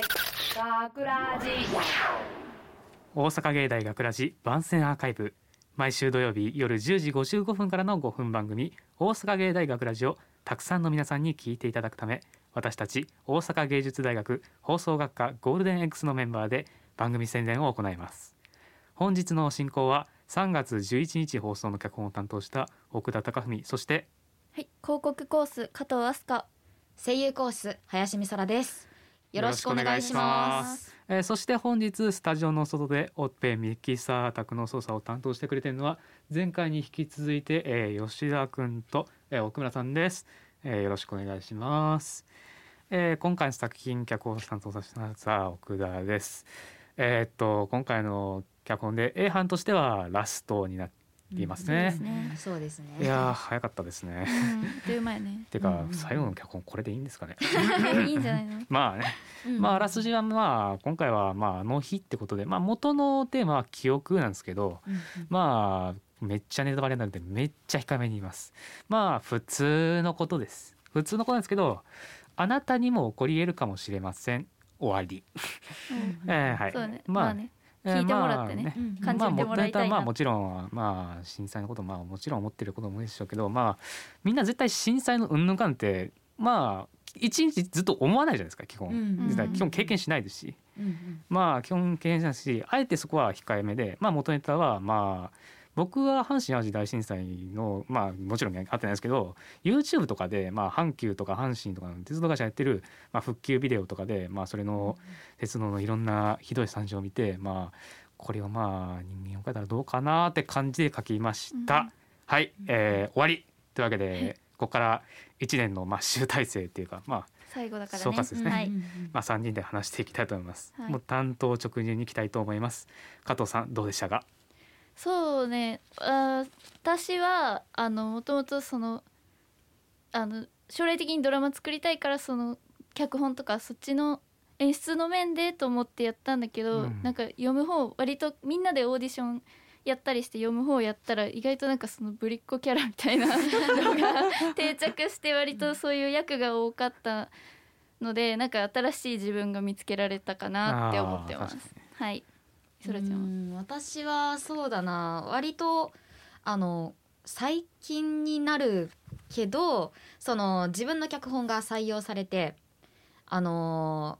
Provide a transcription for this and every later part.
学ラジ大阪芸大学ラジ番宣アーカイブ。毎週土曜日夜10時55分からの5分番組。大阪芸大学ラジをたくさんの皆さんに聞いていただくため私たち大阪芸術大学放送学科ゴールデン X のメンバーで番組宣伝を行います。本日の進行は3月11日放送の脚本を担当した奥田貴文そしてはい、広告コース加藤飛鳥。声優コース林美空ですよろしくお願いします。えーそして本日スタジオの外でオッペミキサー宅の操作を担当してくれてるのは前回に引き続いて、えー吉田くんと、えー奥村さんです、えーよろしくお願いします、えー今回の作品脚本を担当させてもらった奥田です。えーっと今回の脚本で A 班としてはラストになっいますね,、ねそうですね。いやー早かったですね。うん、という前ね。てか、最後の脚本これでいいんですかね？え いいんじゃないの？まあね。まああらすじはまあ今回はまああの日ってことでまあ元のテーマは記憶なんですけどまあめっちゃネタバレになるんでめっちゃ控えめに言います。まあ普通のことです。普通のことなんですけどあなたにも起こり得るかもしれません。終わり、うん。えーはい。そうね。まあまあね聞いてもらってね。まあうん感じてもらいたいな。まあ、もちろんまあ震災のことまあもちろん思ってることも多いでしょうけどまあみんな絶対震災のうんぬんかんってまあ一日ずっと思わないじゃないですか基本、うん実は基本経験しないですし、うんうん。まあ基本経験しないしあえてそこは控えめでまあ元ネタはまあ僕は阪神・淡路大震災のまあもちろん会ってないですけど YouTube とかでまあ阪急とか阪神とかの鉄道会社やってるまあ復旧ビデオとかでまあそれの鉄道のいろんなひどい惨状を見てまあこれをまあ人間を書いたらどうかなって感じで書きました。うんはい、えー終わりというわけでここから1年のまあ集大成っていうかまあ最後だからね総括ですねはいまあ3人で話していきたいと思います。はいもう担当直入にいきたいと思います。加藤さんどうでしたか？そうね。あー私はあのもともとそのあの将来的にドラマ作りたいからその脚本とかそっちの演出の面でと思ってやったんだけど、うん。なんか読む方割とみんなでオーディションやったりして読む方やったら意外となんかそのぶりっ子キャラみたいな のが定着して割とそういう役が多かったのでなんか新しい自分が見つけられたかなって思ってます。はいそらちゃん私はそうだな。割とあの最近になるけどその自分の脚本が採用されてあの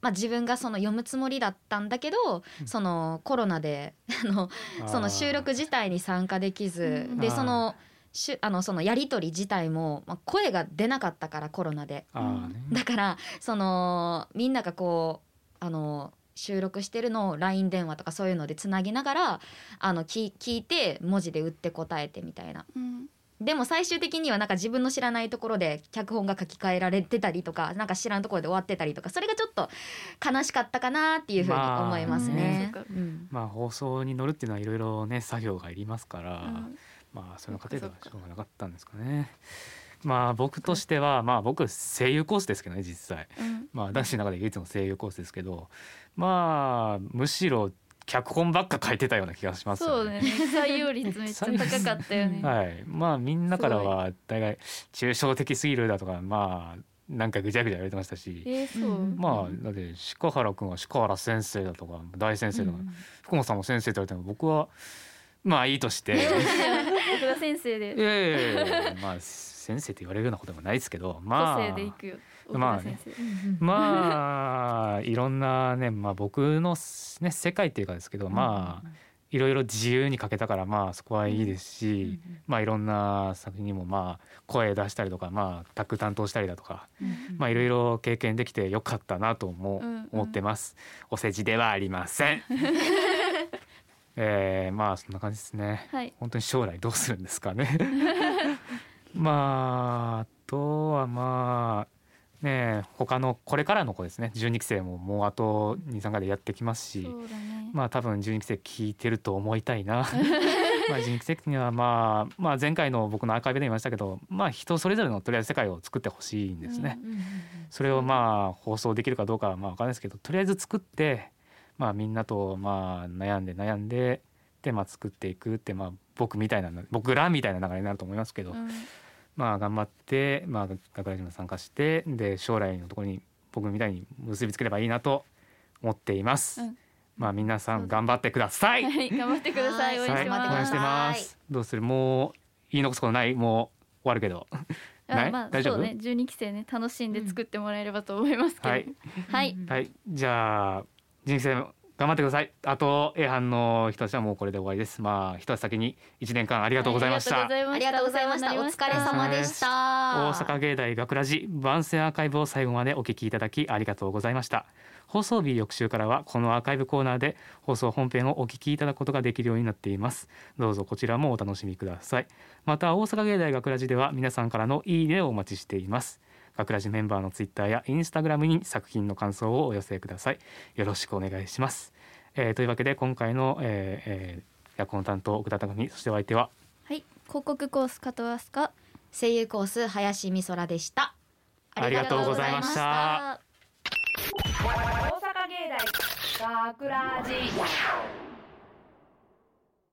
まあ自分がその読むつもりだったんだけど、うん。そのコロナで あのその収録自体に参加できずでそのしゅあのそのやり取り自体も、まあ、声が出なかったからコロナで。だからそのみんながこうあの収録してるのを LINE 電話とかそういうのでつなぎながらあの聞聞いて文字で打って答えてみたいな。うんでも最終的にはなんか自分の知らないところで脚本が書き換えられてたりとかなんか知らんところで終わってたりとかそれがちょっと悲しかったかなっていうふうに思いますね。まあうんまあ放送に乗るっていうのはいろいろね作業がいりますから、うんまあその過程ではしょうがなかったんですかね。まあ僕としてはまあ僕声優コースですけどね実際。うんまあ男子の中で唯一の声優コースですけど、まあむしろ脚本ばっか書いてたような気がしますよそうね。採用率めっちゃ高かったよね。はい、まあみんなからは大概抽象的すぎるだとかまあなんかぐちゃぐちゃ言われてましたし、えー、まあだって鹿原君は鹿原先生だとか大先生とか、福本さんも先生と言われても僕はまあいいとして。奥田先生いでやいやいやいやまあ先生って言われるようなこともないですけどま個あ性でいくよ。奥まあ田先生。まあいろんなね、まあ、僕の、ね、世界っていうかですけどまあいろいろ自由に書けたからまあそこはいいですし、まあいろんな作品にもまあ声出したりとかまあタッグ担当したりだとか、まあいろいろ経験できてよかったなとも思ってます。お世辞ではありません。えー、まあそんな感じですね。はい。本当に将来どうするんですかね まああとはまあね他のこれからの子ですね。12期生ももうあと23回でやってきますしね。まあ多分12期生聞いてると思いたいな。まあ12期生にはまあまあ前回の僕のアーカイブで言いましたけどまあ人それぞれのとりあえず世界を作ってほしいんですね。それをまあ放送できるかどうかはまあ分かんないですけどとりあえず作ってまあみんなとまあ悩んで悩んででまあ作っていくってまあ僕みたいな僕らみたいな流れになると思いますけど、うんまあ頑張ってまあ学ラジも参加してで将来のところに僕みたいに結びつければいいなと思っています、うん。まあ皆さん頑張ってください。はい。頑張ってください。応はい。援してます、どうする？もう言い残すことない？もう終わるけど。ない？あまあ大丈夫？そうね。12期生ね。楽しんで作ってもらえればと思いますけど、はい。はい。はい。じゃあ人生頑張ってください。あと A 班の人たちはもうこれで終わりです。まあ一つ先に一年間ありがとうございました、ありがとうございました。ありがとうございました。お疲れ様でした。大阪芸大学ラジ番宣アーカイブを最後までお聞きいただきありがとうございました。放送日翌週からはこのアーカイブコーナーで放送本編をお聞きいただくことができるようになっています。どうぞこちらもお楽しみください。また大阪芸大学ラジでは皆さんからのいいねをお待ちしています学ラジメンバーのツイッターやインスタグラムに作品の感想をお寄せください。よろしくお願いします、えーというわけで今回の、えーえー、役の担当奥田匠そしてお相手は？はい。広告コース加藤飛鳥声優コース林美空でした。ありがとうございました。大阪芸大学ラジ